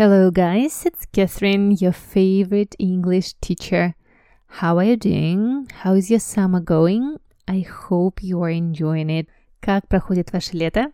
Hello, guys, it's Catherine, your favorite English teacher. How are you doing? How is your summer going? I hope you are enjoying it. Как проходит ваше лето?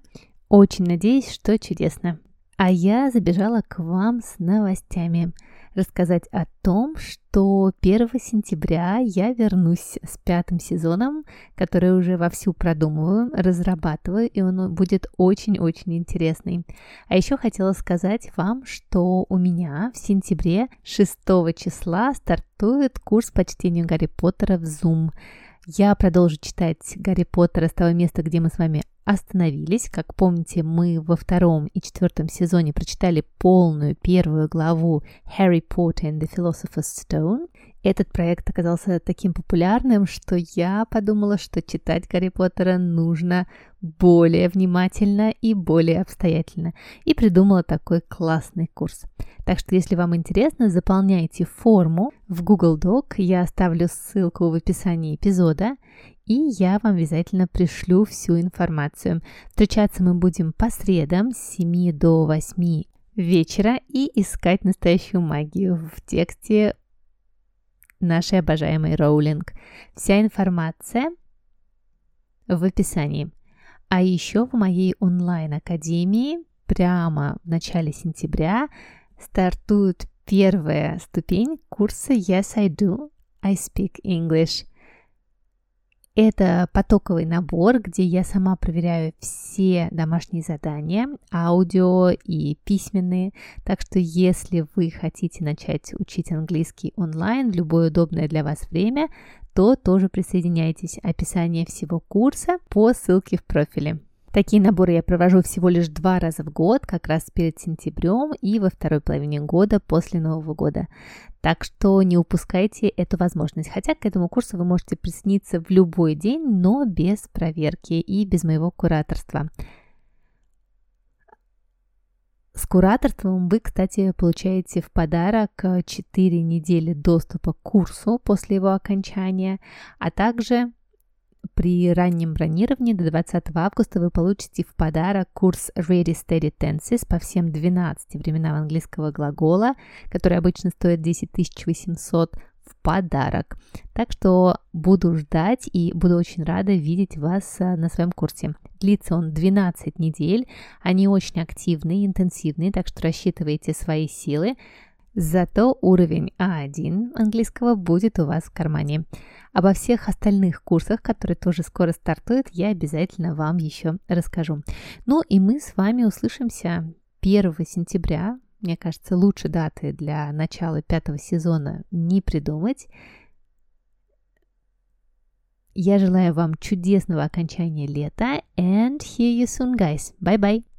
Очень надеюсь, что чудесно. А я забежала к вам с новостями рассказать о том, что 1 сентября я вернусь с пятым сезоном, который уже вовсю продумываю, разрабатываю, и он будет очень-очень интересный. А еще хотела сказать вам, что у меня в сентябре 6 числа стартует курс по чтению Гарри Поттера в Zoom. Я продолжу читать Гарри Поттера с того места, где мы с вами остановились. Как помните, мы во втором и четвертом сезоне прочитали полную первую главу Harry Potter and the Philosopher's Stone. Этот проект оказался таким популярным, что я подумала, что читать Гарри Поттера нужно более внимательно и более обстоятельно. И придумала такой классный курс. Так что, если вам интересно, заполняйте форму в Google Doc. Я оставлю ссылку в описании эпизода и я вам обязательно пришлю всю информацию. Встречаться мы будем по средам с 7 до 8 вечера и искать настоящую магию в тексте нашей обожаемой Роулинг. Вся информация в описании. А еще в моей онлайн-академии прямо в начале сентября стартует первая ступень курса Yes, I Do, I Speak English – это потоковый набор, где я сама проверяю все домашние задания, аудио и письменные. Так что если вы хотите начать учить английский онлайн в любое удобное для вас время, то тоже присоединяйтесь. Описание всего курса по ссылке в профиле. Такие наборы я провожу всего лишь два раза в год, как раз перед сентябрем и во второй половине года после Нового года. Так что не упускайте эту возможность. Хотя к этому курсу вы можете присоединиться в любой день, но без проверки и без моего кураторства. С кураторством вы, кстати, получаете в подарок 4 недели доступа к курсу после его окончания, а также при раннем бронировании до 20 августа вы получите в подарок курс Ready Steady Tenses по всем 12 временам английского глагола, который обычно стоит 10 800 в подарок. Так что буду ждать и буду очень рада видеть вас а, на своем курсе. Длится он 12 недель, они очень активные, интенсивные, так что рассчитывайте свои силы. Зато уровень А1 английского будет у вас в кармане. Обо всех остальных курсах, которые тоже скоро стартуют, я обязательно вам еще расскажу. Ну и мы с вами услышимся 1 сентября. Мне кажется, лучше даты для начала пятого сезона не придумать. Я желаю вам чудесного окончания лета and hear you soon, guys. Bye-bye.